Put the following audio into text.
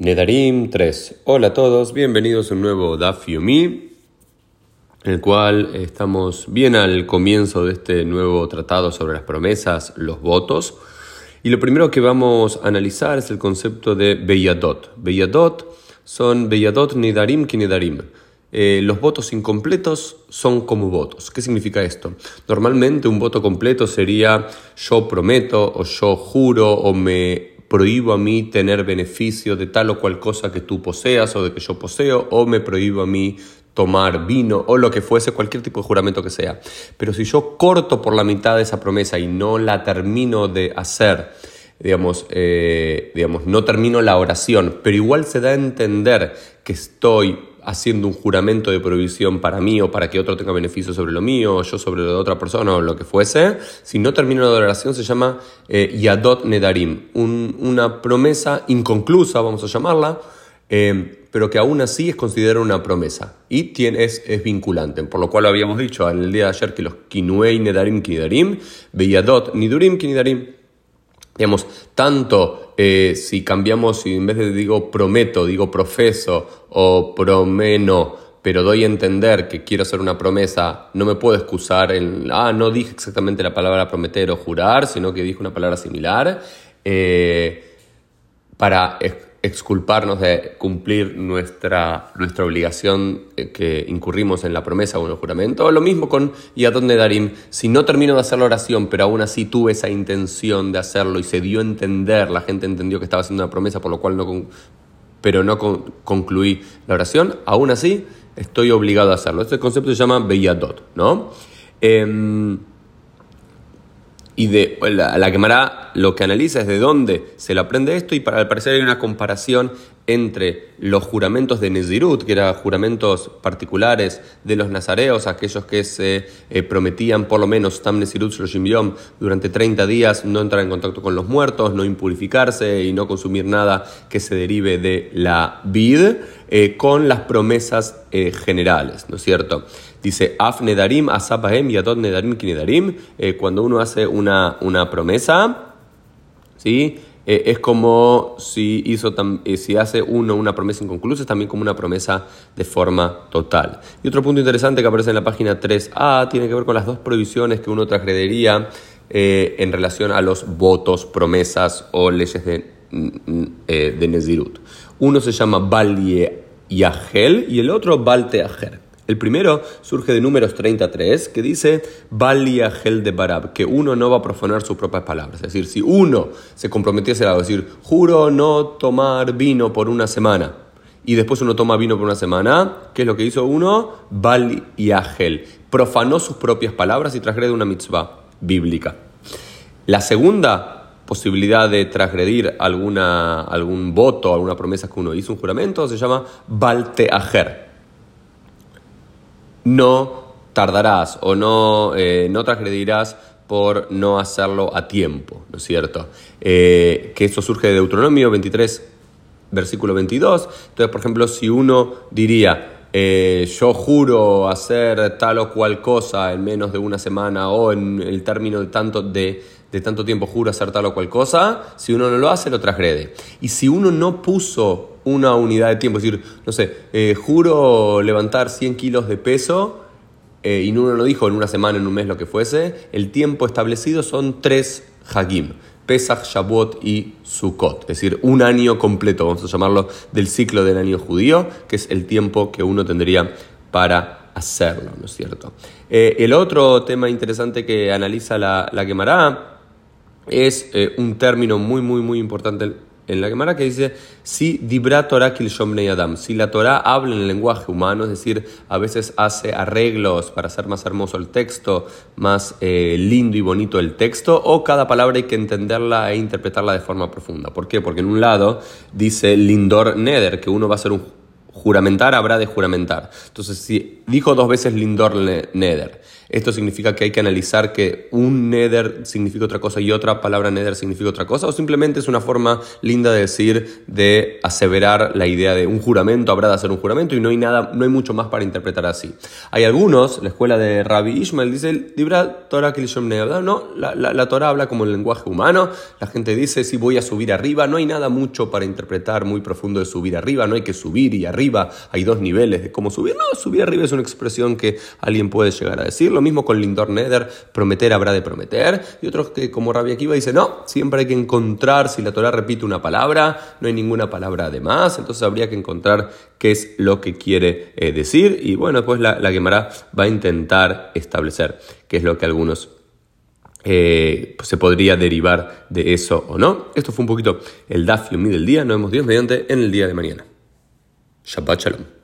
Nedarim 3. Hola a todos, bienvenidos a un nuevo Daf Yomi, el cual estamos bien al comienzo de este nuevo tratado sobre las promesas, los votos. Y lo primero que vamos a analizar es el concepto de Beyadot. Beyadot son Beyadot Nedarim que Nedarim. Eh, los votos incompletos son como votos. ¿Qué significa esto? Normalmente un voto completo sería yo prometo o yo juro o me prohíbo a mí tener beneficio de tal o cual cosa que tú poseas o de que yo poseo, o me prohíbo a mí tomar vino o lo que fuese, cualquier tipo de juramento que sea. Pero si yo corto por la mitad de esa promesa y no la termino de hacer, digamos, eh, digamos, no termino la oración, pero igual se da a entender que estoy haciendo un juramento de prohibición para mí o para que otro tenga beneficio sobre lo mío, o yo sobre lo de otra persona o lo que fuese, si no termino la oración se llama eh, Yadot Nedarim, una promesa inconclusa, vamos a llamarla, eh, pero que aún así es considerada una promesa y tiene, es, vinculante, por lo cual habíamos dicho en el día de ayer que los Kinuei Nedarim Kinedarim, Beyadot Nidurim Kinedarim, Digamos, tanto eh, si cambiamos, si en vez de digo prometo, digo profeso o promeno, pero doy a entender que quiero hacer una promesa, no me puedo excusar en, ah, no dije exactamente la palabra prometer o jurar, sino que dije una palabra similar, eh, para exculparnos de cumplir nuestra, nuestra obligación eh, que incurrimos en la promesa o en el juramento. Lo mismo con Yadon Darim. Si no termino de hacer la oración, pero aún así tuve esa intención de hacerlo y se dio a entender, la gente entendió que estaba haciendo una promesa, por lo cual no, pero no concluí la oración, aún así estoy obligado a hacerlo. Este concepto se llama Beyadot, ¿no? Em, y de la, la lo que analiza es de dónde se lo aprende esto y para al parecer hay una comparación entre los juramentos de Nezirut, que eran juramentos particulares de los nazareos, aquellos que se eh, prometían por lo menos Tam Nezirut Yom durante 30 días no entrar en contacto con los muertos, no impurificarse y no consumir nada que se derive de la vid, eh, con las promesas eh, generales, ¿no es cierto? Dice, Af Nedarim, Asapahem, Yadot Nedarim, Kinedarim, cuando uno hace una, una promesa, ¿sí? Eh, es como si, hizo eh, si hace uno una promesa inconclusa, es también como una promesa de forma total. Y otro punto interesante que aparece en la página 3a tiene que ver con las dos prohibiciones que uno transgredería eh, en relación a los votos, promesas o leyes de, mm, mm, de Nezirut. Uno se llama Balie Yahel y el otro Balte el primero surge de Números 33, que dice, Valia Gel de Barab, que uno no va a profanar sus propias palabras. Es decir, si uno se comprometiese a decir, juro no tomar vino por una semana, y después uno toma vino por una semana, ¿qué es lo que hizo uno? Valia Gel. Profanó sus propias palabras y transgrede una mitzvah bíblica. La segunda posibilidad de transgredir alguna, algún voto, alguna promesa que uno hizo, un juramento, se llama Balteajer no tardarás o no, eh, no transgredirás por no hacerlo a tiempo, ¿no es cierto? Eh, que eso surge de Deuteronomio 23, versículo 22. Entonces, por ejemplo, si uno diría, eh, yo juro hacer tal o cual cosa en menos de una semana o en el término de tanto, de, de tanto tiempo juro hacer tal o cual cosa, si uno no lo hace, lo transgrede. Y si uno no puso una unidad de tiempo. Es decir, no sé, eh, juro levantar 100 kilos de peso eh, y uno lo dijo en una semana, en un mes, lo que fuese. El tiempo establecido son tres Hagim. Pesach, Shavuot y Sukkot, es decir, un año completo, vamos a llamarlo, del ciclo del año judío, que es el tiempo que uno tendría para hacerlo, ¿no es cierto? Eh, el otro tema interesante que analiza la, la Gemara es un término muy, muy, muy importante en la Gemara que dice, si dibra Torah Adam, si la Torah habla en el lenguaje humano, es decir, a veces hace arreglos para hacer más hermoso el texto, más eh, lindo y bonito el texto, o cada palabra hay que entenderla e interpretarla de forma profunda. ¿Por qué? Porque en un lado dice lindor neder, que uno va a hacer un juramentar habrá de juramentar. Entonces, si dijo dos veces lindor neder, esto significa que hay que analizar que un neder significa otra cosa y otra palabra neder significa otra cosa, o simplemente es una forma linda de decir, de aseverar la idea de un juramento, habrá de hacer un juramento y no hay nada, no hay mucho más para interpretar así. Hay algunos, la escuela de Rabbi Ishmael dice, Libra Torah no, la, la, la Torah habla como el lenguaje humano, la gente dice, si voy a subir arriba, no hay nada mucho para interpretar muy profundo de subir arriba, no hay que subir y arriba, hay dos niveles de cómo subir, no, subir arriba es una expresión que alguien puede llegar a decir, lo mismo con Lindor Neder, prometer habrá de prometer, y otros que como Rabbi Akiva dice, no, siempre hay que encontrar, si la Torah repite una palabra, no hay ninguna palabra de más, entonces habría que encontrar qué es lo que quiere eh, decir, y bueno, después la, la va a intentar establecer qué es lo que algunos eh, se podría derivar de eso o no. Esto fue un poquito el Daf del día. Nos vemos Dios mediante en el día de mañana. Shabbat Shalom.